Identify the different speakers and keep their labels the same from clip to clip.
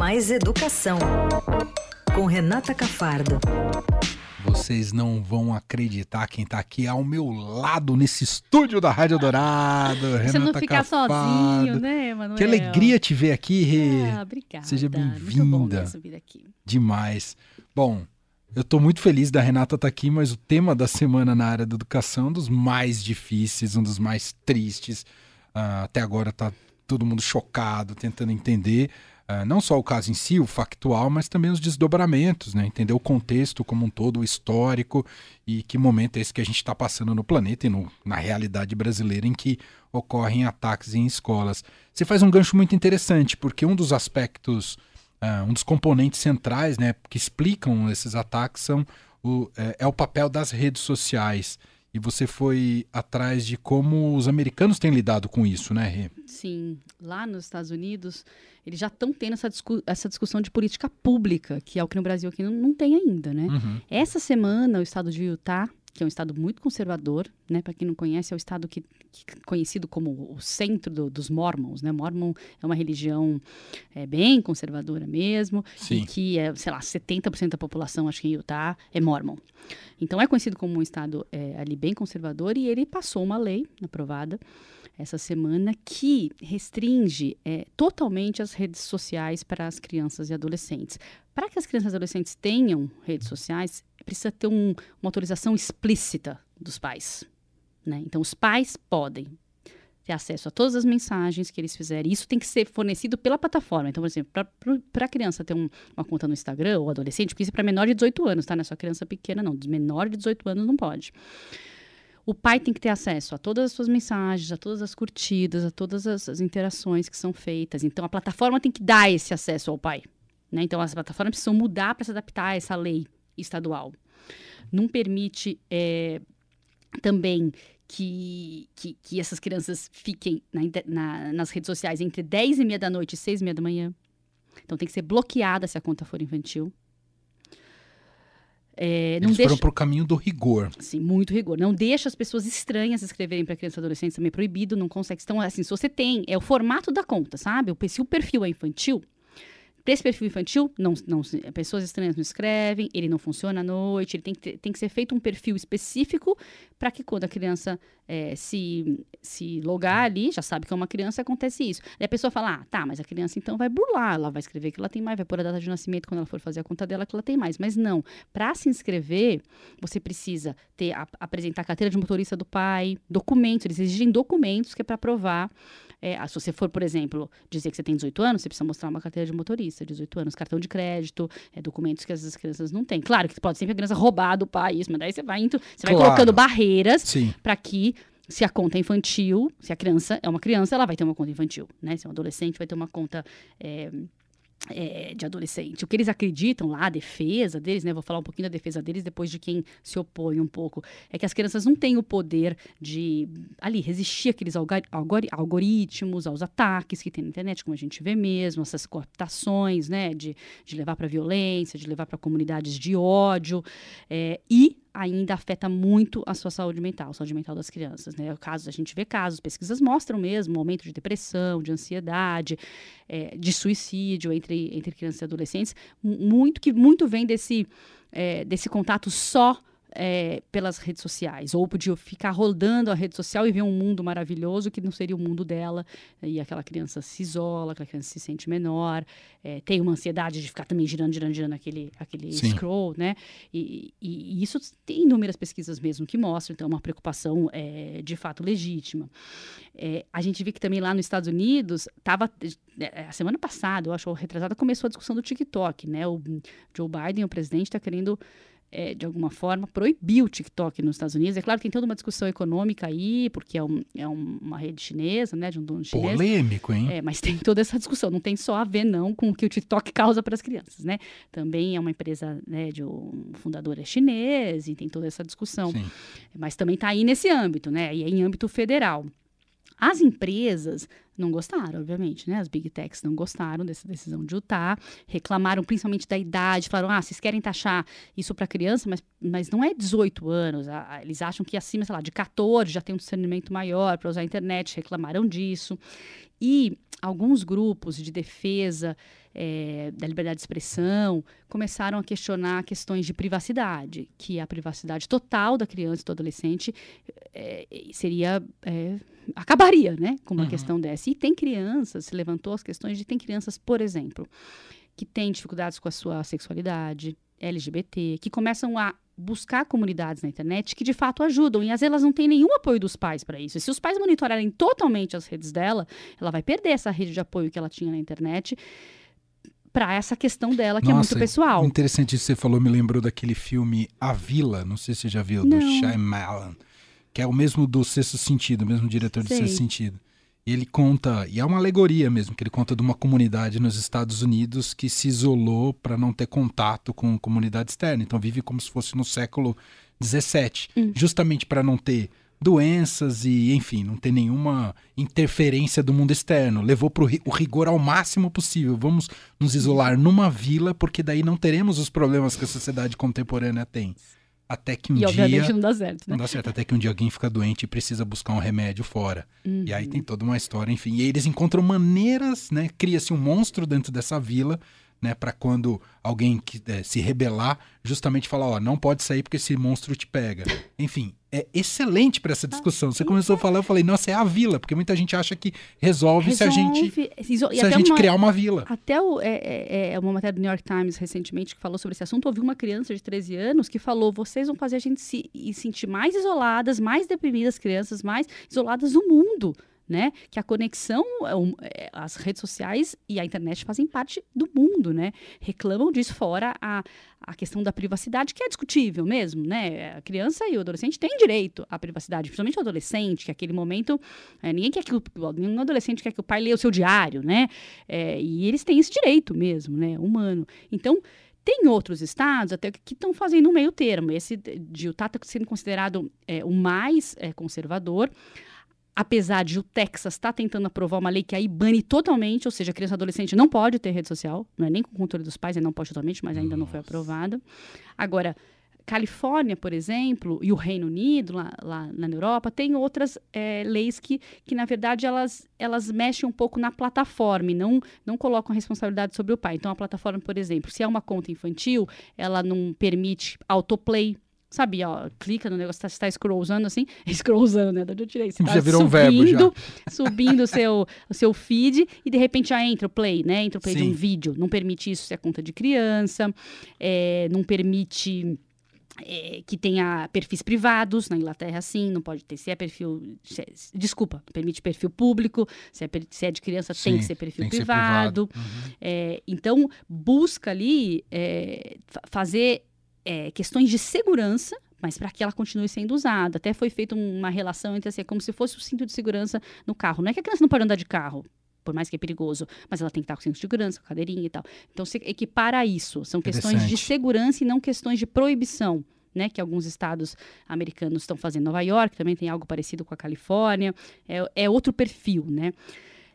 Speaker 1: Mais Educação, com Renata Cafardo.
Speaker 2: Vocês não vão acreditar quem tá aqui ao meu lado nesse estúdio da Rádio Dourado.
Speaker 3: Você não
Speaker 2: Renata
Speaker 3: ficar
Speaker 2: Cafardo.
Speaker 3: sozinho, né, Manuel?
Speaker 2: Que alegria te ver aqui, Rê.
Speaker 3: Ah, obrigada.
Speaker 2: Seja bem-vinda. Demais. Bom, eu tô muito feliz da Renata estar aqui, mas o tema da semana na área da educação é um dos mais difíceis, um dos mais tristes. Ah, até agora tá todo mundo chocado, tentando entender ah, não só o caso em si, o factual, mas também os desdobramentos, né? Entender o contexto como um todo, o histórico e que momento é esse que a gente está passando no planeta e no- na realidade brasileira em que ocorrem ataques em escolas. Você faz um gancho muito interessante, porque um dos aspectos ah, um dos componentes centrais né, que explicam esses ataques são o, é, é o papel das redes sociais. E você foi atrás de como os americanos têm lidado com isso, né, Rê?
Speaker 3: Sim, lá nos Estados Unidos, eles já estão tendo essa, discu- essa discussão de política pública, que é o que no Brasil aqui não, não tem ainda, né?
Speaker 2: Uhum.
Speaker 3: Essa semana, o estado de Utah, que é um estado muito conservador, né? Para quem não conhece, é o estado que, que- conhecido como o centro do- dos Mormons, né? Mormon é uma religião é, bem conservadora mesmo, e que é, sei lá, 70% da população, acho que em Utah, é Mormon. Então é conhecido como um estado é, ali bem conservador e ele passou uma lei aprovada essa semana que restringe é, totalmente as redes sociais para as crianças e adolescentes. Para que as crianças e adolescentes tenham redes sociais, precisa ter um- uma autorização explícita dos pais. né? Então, os pais podem ter acesso a todas as mensagens que eles fizerem. Isso tem que ser fornecido pela plataforma. Então, por exemplo, para a criança ter um- uma conta no Instagram, ou adolescente, porque isso é para menor de 18 anos, tá? Não é só criança pequena, não. Menor de 18 anos não pode. O pai tem que ter acesso a todas as suas mensagens, a todas as curtidas, a todas as, as interações que são feitas. Então, a plataforma tem que dar esse acesso ao pai. Né? Então, as plataformas precisam mudar para se adaptar a essa lei estadual. Não permite eh, também que, que, que essas crianças fiquem na na- nas redes sociais entre 10 e meia da noite e 6 e meia da manhã. Então, tem que ser bloqueada se a conta for infantil. Eh, não
Speaker 2: Eles
Speaker 3: deixa...
Speaker 2: foram pro caminho do rigor.
Speaker 3: Assim, muito rigor. Não deixa as pessoas estranhas escreverem para crianças e adolescentes, também é proibido, não consegue. Então, assim, se você tem, é o formato da conta, sabe? O- Se o perfil é infantil, para esse perfil infantil, não, não, pessoas estranhas não escrevem, ele não funciona à noite, ele tem que, ter- tem que ser feito um perfil específico para que quando a criança eh, se, se logar ali, já sabe que é uma criança, acontece isso. Aí a pessoa fala, ah, tá, mas a criança então vai burlar, ela vai escrever que ela tem mais, vai pôr a data de nascimento quando ela for fazer a conta dela que ela tem mais. Mas não, para se inscrever, você precisa ter a- apresentar a carteira de motorista do pai, documentos, eles exigem documentos que é para provar. É, ah, se você for, por exemplo, dizer que você tem 18 anos, você precisa mostrar uma carteira de motorista, 18 anos, cartão de crédito, é, documentos que as crianças não têm. Claro que pode sempre a criança roubar do pai, isso, mas daí você vai, indo, você vai
Speaker 2: Claro.
Speaker 3: colocando barreiras para que se a conta é infantil, se a criança é uma criança, ela vai ter uma conta infantil, né? Se é um adolescente, vai ter uma conta é, é, de adolescente. O que eles acreditam lá, a defesa deles, né? Vou falar um pouquinho da defesa deles depois de quem se opõe um pouco. É que as crianças não têm o poder de, ali, resistir àqueles algori- algoritmos, aos ataques que tem na internet, como a gente vê mesmo, essas cooptações, né? De, de levar para violência, de levar para comunidades de ódio. é, e ainda afeta muito a sua saúde mental, saúde mental das crianças, né? Casos, a gente vê casos, pesquisas mostram mesmo um aumento de depressão, de ansiedade, é, de suicídio entre, entre crianças e adolescentes, mu- muito que muito vem desse, é, desse contato só é, pelas redes sociais, ou de ficar rodando a rede social e ver um mundo maravilhoso que não seria o mundo dela, e aquela criança se isola, aquela criança se sente menor, é, tem uma ansiedade de ficar também girando, girando, girando aquele, aquele
Speaker 2: Sim.
Speaker 3: scroll, né? E, e- e isso tem inúmeras pesquisas mesmo que mostram, então, é uma preocupação é, de fato legítima. É, a gente vê que também lá nos Estados Unidos, estava a semana passada, eu acho, retrasada, começou a discussão do TikTok, né? O Joe Biden, o presidente, está querendo é, de alguma forma, proibir o TikTok nos Estados Unidos. É claro que tem toda uma discussão econômica aí, porque é, um- é um- uma rede chinesa, né, de um dono chinês.
Speaker 2: Polêmico, hein?
Speaker 3: É, mas tem toda essa discussão. Não tem só a ver, não, com o que o TikTok causa para as crianças, né? Também é uma empresa, né, de um fundador é chinês e tem toda essa discussão.
Speaker 2: Sim.
Speaker 3: Mas também está aí nesse âmbito, né? E é em âmbito federal. As empresas não gostaram, obviamente, né? As big techs não gostaram dessa decisão de Utah, reclamaram principalmente da idade, falaram: ah, vocês querem taxar isso para criança, mas, mas não é 18 anos. eles acham que acima, sei lá, de 14 já tem um discernimento maior para usar a internet, reclamaram disso. E alguns grupos de defesa é, da liberdade de expressão começaram a questionar questões de privacidade, que a privacidade total da criança e do adolescente é, seria é, acabaria, né, com uma uhum. questão dessa. E tem crianças, se levantou as questões de tem crianças, por exemplo, que têm dificuldades com a sua sexualidade, LGBT, que começam a buscar comunidades na internet que de fato ajudam. E às vezes elas não têm nenhum apoio dos pais para isso. E se os pais monitorarem totalmente as redes dela, ela vai perder essa rede de apoio que ela tinha na internet para essa questão dela, que Nossa, é muito pessoal.
Speaker 2: Interessante isso que você falou, me lembrou daquele filme A Vila, não sei se você já viu, não. do Shyamalan, que é o mesmo do Sexto Sentido, o mesmo diretor do Sexto Sentido. Ele conta, e é uma alegoria mesmo, que ele conta de uma comunidade nos Estados Unidos que se isolou para não ter contato com comunidade externa. Então vive como se fosse no século XVII, hum. justamente para não ter doenças e, enfim, não ter nenhuma interferência do mundo externo. Levou para o rigor ao máximo possível. Vamos nos isolar numa vila, porque daí não teremos os problemas que a sociedade contemporânea tem. Até que um e,
Speaker 3: dia. obviamente não dá certo.
Speaker 2: Né? Não dá certo. Até que um dia alguém fica doente e precisa buscar um remédio fora. Uhum. E aí tem toda uma história, enfim. E aí eles encontram maneiras, né? Cria-se um monstro dentro dessa vila né, para quando alguém que, é, se rebelar, justamente falar, ó, não pode sair porque esse monstro te pega. Enfim, é excelente para essa discussão. Você começou a falar, eu falei, nossa, é a vila, porque muita gente acha que resolve, resolve se a gente, se a gente uma, criar uma vila.
Speaker 3: Até o, é, é, é, uma matéria do New York Times recentemente que falou sobre esse assunto. Houve uma criança de 13 anos que falou: vocês vão fazer a gente se sentir mais isoladas, mais deprimidas, crianças mais isoladas do mundo né? Que a conexão, é é, as redes sociais e a internet fazem parte do mundo, né? Reclamam disso fora a, a questão da privacidade, que é discutível mesmo, né? A criança e o adolescente têm direito à privacidade, principalmente o adolescente, que aquele momento, é, ninguém quer que o, nenhum adolescente quer que o pai leia o seu diário, né? É, e eles têm esse direito mesmo, né? Humano. Então, tem outros estados até que estão fazendo um meio termo. Esse de Utah está sendo considerado é, o mais é, conservador apesar de o Texas estar tá tentando aprovar uma lei que aí bane totalmente, ou seja, criança e adolescente não pode ter rede social, não é nem com o controle dos pais, ele não pode totalmente, mas ainda Nossa. não foi aprovada. Agora, Califórnia, por exemplo, e o Reino Unido, lá, lá na Europa, tem outras é, leis que, que, na verdade, elas, elas mexem um pouco na plataforma e não, não colocam a responsabilidade sobre o pai. Então, a plataforma, por exemplo, se é uma conta infantil, ela não permite autoplay, sabe, ó, clica no negócio, está tá scrollando assim, scrollando, né, de onde eu tirei? Você
Speaker 2: tá já virou subindo, um verbo já.
Speaker 3: subindo o seu, o seu feed e de repente já entra o play, né, entra o play Sim. de um vídeo, não permite isso se é conta de criança, é, não permite... É, que tenha perfis privados, na Inglaterra sim, não pode ter, se é perfil, se é, desculpa, permite perfil público, se é, se é de criança sim, tem que ser perfil privado. Ser privado. Uhum. É, então, busca ali é, fazer é, questões de segurança, mas para que ela continue sendo usada. Até foi feita uma relação entre assim, é como se fosse o cinto de segurança no carro. Não é que a criança não pode andar de carro, por mais que é perigoso, mas ela tem que estar com cinto de segurança, com cadeirinha e tal. Então, se equipara isso. São questões de segurança e não questões de proibição. Né, que alguns estados americanos estão fazendo. Nova York também tem algo parecido com a Califórnia. É, é outro perfil, né?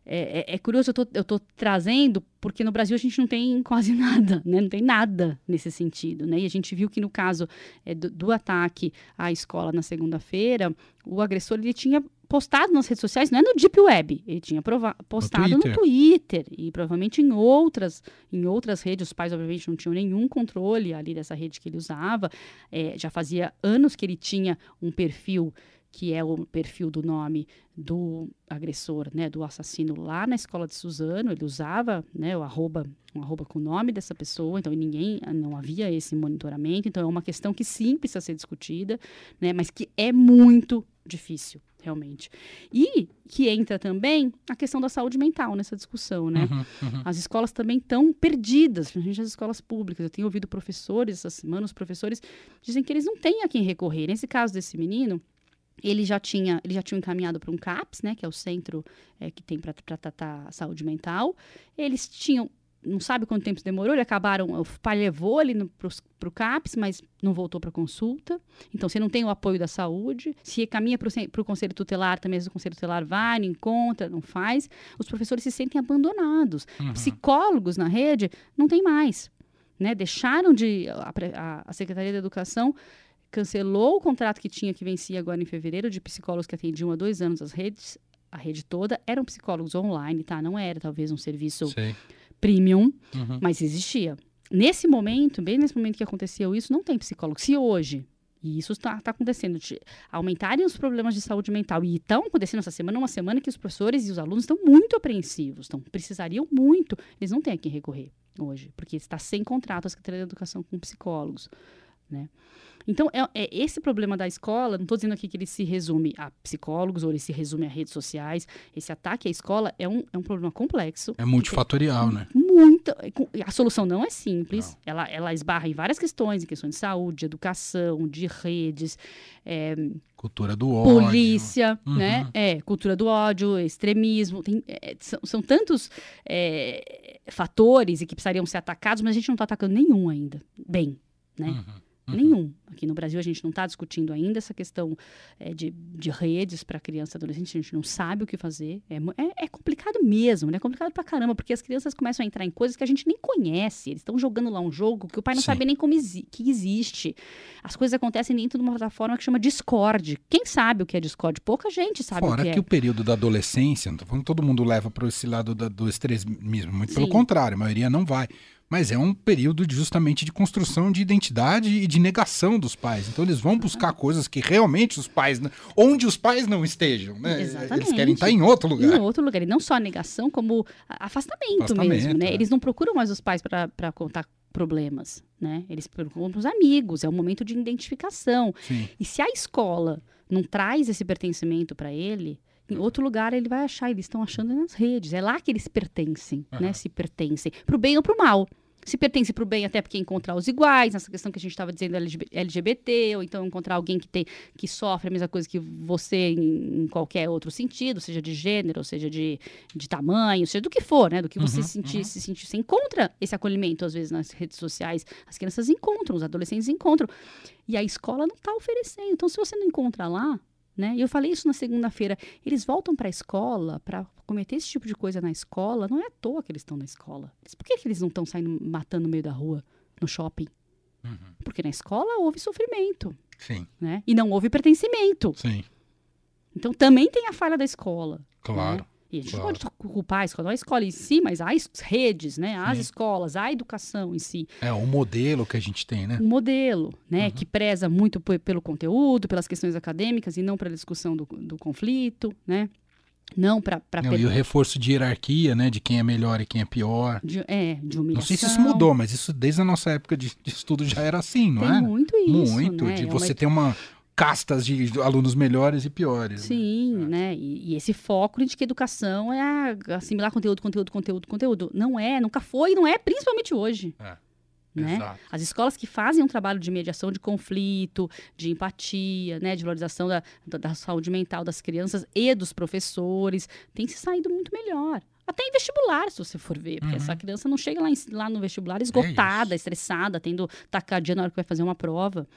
Speaker 3: É, é, é, curioso, eu tô, eu tô trazendo, porque no Brasil a gente não tem quase nada, né? Não tem nada nesse sentido, né? E a gente viu que no caso é, do, do, ataque à escola na segunda-feira, o agressor ele tinha postado nas redes sociais, não é no Deep Web, ele tinha postado no Twitter. no Twitter. e provavelmente em outras, em outras redes. Os pais, obviamente, não tinham nenhum controle ali dessa rede que ele usava. É, já fazia anos que ele tinha um perfil que é o perfil do nome do agressor, né, do assassino lá na escola de Suzano, ele usava, né, o arroba, um arroba com o nome dessa pessoa, então ninguém, não havia esse monitoramento, então é uma questão que sim precisa ser discutida, né, mas que é muito difícil, realmente. E que entra também a questão da saúde mental nessa discussão, né? Uhum, uhum. As escolas também estão perdidas, principalmente as escolas públicas. Eu tenho ouvido professores essa semana, os professores dizem que eles não têm a quem recorrer. Nesse caso desse menino, ele já tinha ele já tinha encaminhado para um CAPS, né, que é o centro é, que tem para tratar a saúde mental. Eles tinham não sabe quanto tempo demorou, ele acabaram, o pai levou ele para o CAPS, mas não voltou para consulta. Então, você não tem o apoio da saúde, se caminha para o conselho tutelar, também o conselho tutelar vai, não encontra, não faz, os professores se sentem abandonados.
Speaker 2: Uhum.
Speaker 3: Psicólogos na rede não tem mais. Né? Deixaram de. A, a, a Secretaria da Educação cancelou o contrato que tinha, que vencia agora em fevereiro, de psicólogos que atendiam há dois anos as redes, a rede toda, eram psicólogos online, tá? Não era talvez um serviço
Speaker 2: Sei.
Speaker 3: premium,
Speaker 2: Uhum.
Speaker 3: mas existia. Nesse momento, bem nesse momento que aconteceu isso, não tem psicólogo. Se hoje, e isso está acontecendo, de aumentarem os problemas de saúde mental, e estão acontecendo essa semana, uma semana que os professores e os alunos estão muito apreensivos, estão, precisariam muito, eles não têm a quem recorrer hoje, porque está sem contrato a Secretaria da Educação com psicólogos, né? Então, é, é esse problema da escola, não estou dizendo aqui que ele se resume a psicólogos ou ele se resume a redes sociais. Esse ataque à escola é um, é um problema complexo.
Speaker 2: É multifatorial, né?
Speaker 3: Muito. A solução não é simples. Ela, ela esbarra em várias questões, em questões de saúde, de educação, de redes, é,
Speaker 2: Cultura do ódio.
Speaker 3: polícia,
Speaker 2: Uhum.
Speaker 3: né? É, cultura do ódio, extremismo. Tem, é, são, são tantos é, fatores e que precisariam ser atacados, mas a gente não está atacando nenhum ainda. Bem, né?
Speaker 2: Uhum. Uhum.
Speaker 3: Nenhum. Aqui no Brasil a gente não está discutindo ainda essa questão é, de, de redes para criança e adolescente, a gente não sabe o que fazer. É, é, é complicado mesmo, né? É complicado pra caramba, porque as crianças começam a entrar em coisas que a gente nem conhece. Eles estão jogando lá um jogo que o pai não
Speaker 2: Sim.
Speaker 3: sabe nem como exi que existe. As coisas acontecem dentro de uma plataforma que chama Discord. Quem sabe o que é Discord? Pouca gente sabe
Speaker 2: Fora
Speaker 3: o que
Speaker 2: que
Speaker 3: é.
Speaker 2: o período da adolescência, não tô falando que todo mundo leva para esse lado da- do extremismo, muito pelo
Speaker 3: Sim.
Speaker 2: contrário, a maioria não vai. Mas é um período de- justamente de construção de identidade e de negação dos pais. Então eles vão buscar coisas que realmente os pais, onde os pais não estejam, né? Eles
Speaker 3: Exatamente.
Speaker 2: querem estar em outro lugar.
Speaker 3: Em outro lugar. E não só a negação, como afastamento,
Speaker 2: Afastamento,
Speaker 3: mesmo, né?
Speaker 2: é.
Speaker 3: Eles não procuram mais os pais para contar problemas, né? Eles procuram os amigos, é um momento de identificação.
Speaker 2: Sim.
Speaker 3: E se a escola não traz esse pertencimento para ele, em outro lugar ele vai achar, eles estão achando nas redes. É lá que eles pertencem, né?
Speaker 2: Aham.
Speaker 3: Se pertencem, pro bem ou pro mal. Se pertence pro bem, até porque encontrar os iguais, nessa questão que a gente estava dizendo LGB- LGBT, ou então encontrar alguém que tem que sofre a mesma coisa que você em, em qualquer outro sentido, seja de gênero, seja de, de tamanho, seja do que for, né? Do que você
Speaker 2: Uhum,
Speaker 3: sentir,
Speaker 2: uhum.
Speaker 3: se sentir. Você encontra esse acolhimento, às vezes, nas redes sociais. As crianças encontram, os adolescentes encontram. E a escola não está oferecendo. Então, se você não encontra lá, né? E eu falei isso na segunda-feira. Eles voltam para a escola para cometer esse tipo de coisa na escola. Não é à toa que eles estão na escola. Por que, que eles não estão saindo matando no meio da rua, no shopping?
Speaker 2: Uhum.
Speaker 3: Porque na escola houve sofrimento,
Speaker 2: Sim,
Speaker 3: né? E não houve pertencimento.
Speaker 2: sim,
Speaker 3: Então também tem a falha da escola.
Speaker 2: claro.
Speaker 3: né? E a gente
Speaker 2: claro.
Speaker 3: pode culpar a escola, não a escola em si, mas as redes, né? As
Speaker 2: Sim.
Speaker 3: escolas, a educação em si.
Speaker 2: É o modelo que a gente tem, né?
Speaker 3: um modelo, né,
Speaker 2: Uhum.
Speaker 3: que preza muito pe- pelo conteúdo, pelas questões acadêmicas e não pela discussão do, do conflito, né? Não para
Speaker 2: e o reforço de hierarquia, né? De quem é melhor e quem é pior.
Speaker 3: de, é, de humilhação.
Speaker 2: Não sei se isso mudou, mas isso desde a nossa época de, de estudo já era assim, não
Speaker 3: Tem
Speaker 2: é?
Speaker 3: muito isso,
Speaker 2: Muito,
Speaker 3: né?
Speaker 2: de
Speaker 3: É uma-
Speaker 2: você ter uma castas de alunos melhores e piores. né?
Speaker 3: Sim, né? E, e esse foco de que educação é assimilar conteúdo, conteúdo, conteúdo, conteúdo. Não é, nunca foi, e não é, principalmente hoje.
Speaker 2: É,
Speaker 3: Né?
Speaker 2: Exato.
Speaker 3: As escolas que fazem um trabalho de mediação de conflito, de empatia, né, de valorização da, da, da saúde mental das crianças e dos professores, têm se saído muito melhor. Até em vestibular, se você for ver, porque
Speaker 2: Uhum.
Speaker 3: essa criança não chega lá, em- lá no vestibular esgotada, estressada, tendo tacadia na hora que vai fazer uma prova.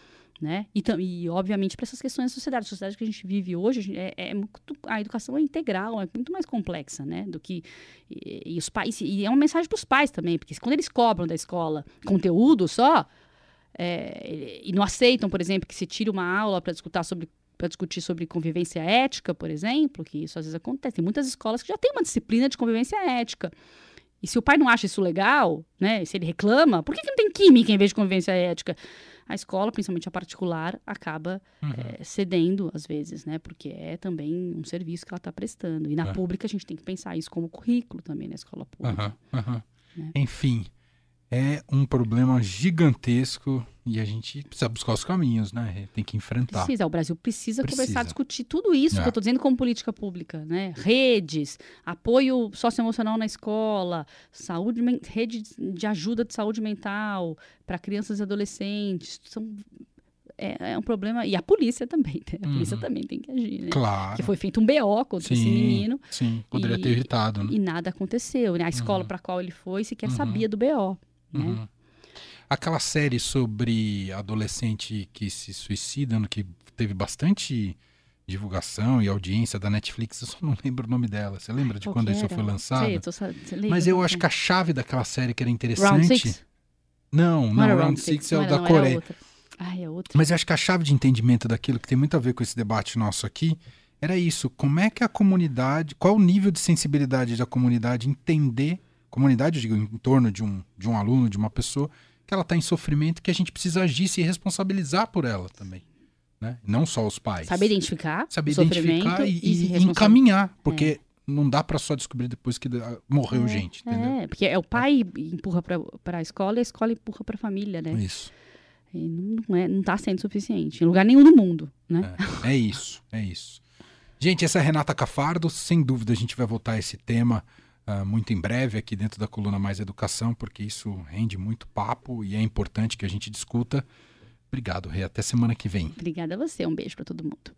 Speaker 3: Né? E, e, obviamente, para essas questões da sociedade. A sociedade que a gente vive hoje, a, é, é muito- a educação é integral, é muito mais complexa, né? Do que. E, e os pais. E é uma mensagem para os pais também, porque quando eles cobram da escola conteúdo só, é, e não aceitam, por exemplo, que se tire uma aula para discutir sobre para discutir sobre convivência ética, por exemplo, que isso às vezes acontece. Tem muitas escolas que já têm uma disciplina de convivência ética. E se o pai não acha isso legal, né, se ele reclama, por que, que não tem química em vez de convivência ética? A escola, principalmente a particular, acaba
Speaker 2: Uhum.
Speaker 3: eh, cedendo às vezes, né, porque é também um serviço que ela está prestando. E na
Speaker 2: É.
Speaker 3: pública a gente tem que pensar isso como currículo também na escola pública.
Speaker 2: Aham.
Speaker 3: Né?
Speaker 2: Enfim, é um problema gigantesco e a gente precisa buscar os caminhos, né? Tem que enfrentar.
Speaker 3: Precisa, o Brasil precisa,
Speaker 2: Precisa.
Speaker 3: começar a discutir tudo isso
Speaker 2: É.
Speaker 3: que eu estou dizendo como política pública, né? Redes, apoio socioemocional na escola, saúde, rede de ajuda de saúde mental para crianças e adolescentes. São é, é um problema. E a polícia também, né? A polícia
Speaker 2: Uhum.
Speaker 3: também tem que agir, né?
Speaker 2: Claro.
Speaker 3: Porque foi feito um BO contra esse menino
Speaker 2: Sim, poderia
Speaker 3: E-
Speaker 2: ter evitado, né?
Speaker 3: e nada aconteceu, né? A escola para qual ele foi sequer
Speaker 2: Uhum.
Speaker 3: sabia do BO, né?
Speaker 2: Uhum. Aquela série sobre adolescente que se suicida, no que teve bastante divulgação e audiência da Netflix, eu só não lembro o nome dela. Você lembra de quando isso foi lançado?
Speaker 3: Sei, tô lembra
Speaker 2: Mas eu acho que a chave daquela série que era
Speaker 3: Round
Speaker 2: interessante.
Speaker 3: Six?
Speaker 2: Não, não,
Speaker 3: era
Speaker 2: Round Six é
Speaker 3: não
Speaker 2: o da
Speaker 3: não,
Speaker 2: Coreia.
Speaker 3: Ai, é outra.
Speaker 2: Mas eu acho que a chave de entendimento daquilo que tem muito a ver com esse debate nosso aqui era isso. Como é que a comunidade, qual o nível de sensibilidade da comunidade entender, comunidade, eu digo, em torno de um, de um aluno, de uma pessoa, que ela está em sofrimento, que a gente precisa agir e se responsabilizar por ela também. Né? Não só os pais.
Speaker 3: Saber identificar
Speaker 2: Saber identificar e,
Speaker 3: e,
Speaker 2: e encaminhar, porque não dá para só descobrir depois que morreu
Speaker 3: É,
Speaker 2: gente, entendeu?
Speaker 3: É, porque é o pai empurra para a escola e a escola empurra para a família, né?
Speaker 2: Isso.
Speaker 3: E não, não, é, tá sendo suficiente. Em lugar nenhum do mundo, né?
Speaker 2: É, é isso, é isso. Gente, essa é a Renata Cafardo. Sem dúvida, a gente vai voltar a esse tema ah, muito em breve aqui dentro da coluna Mais Educação, porque isso rende muito papo e é importante que a gente discuta. Obrigado, Rê. Até semana que vem.
Speaker 3: Obrigada a você. Um beijo para todo mundo.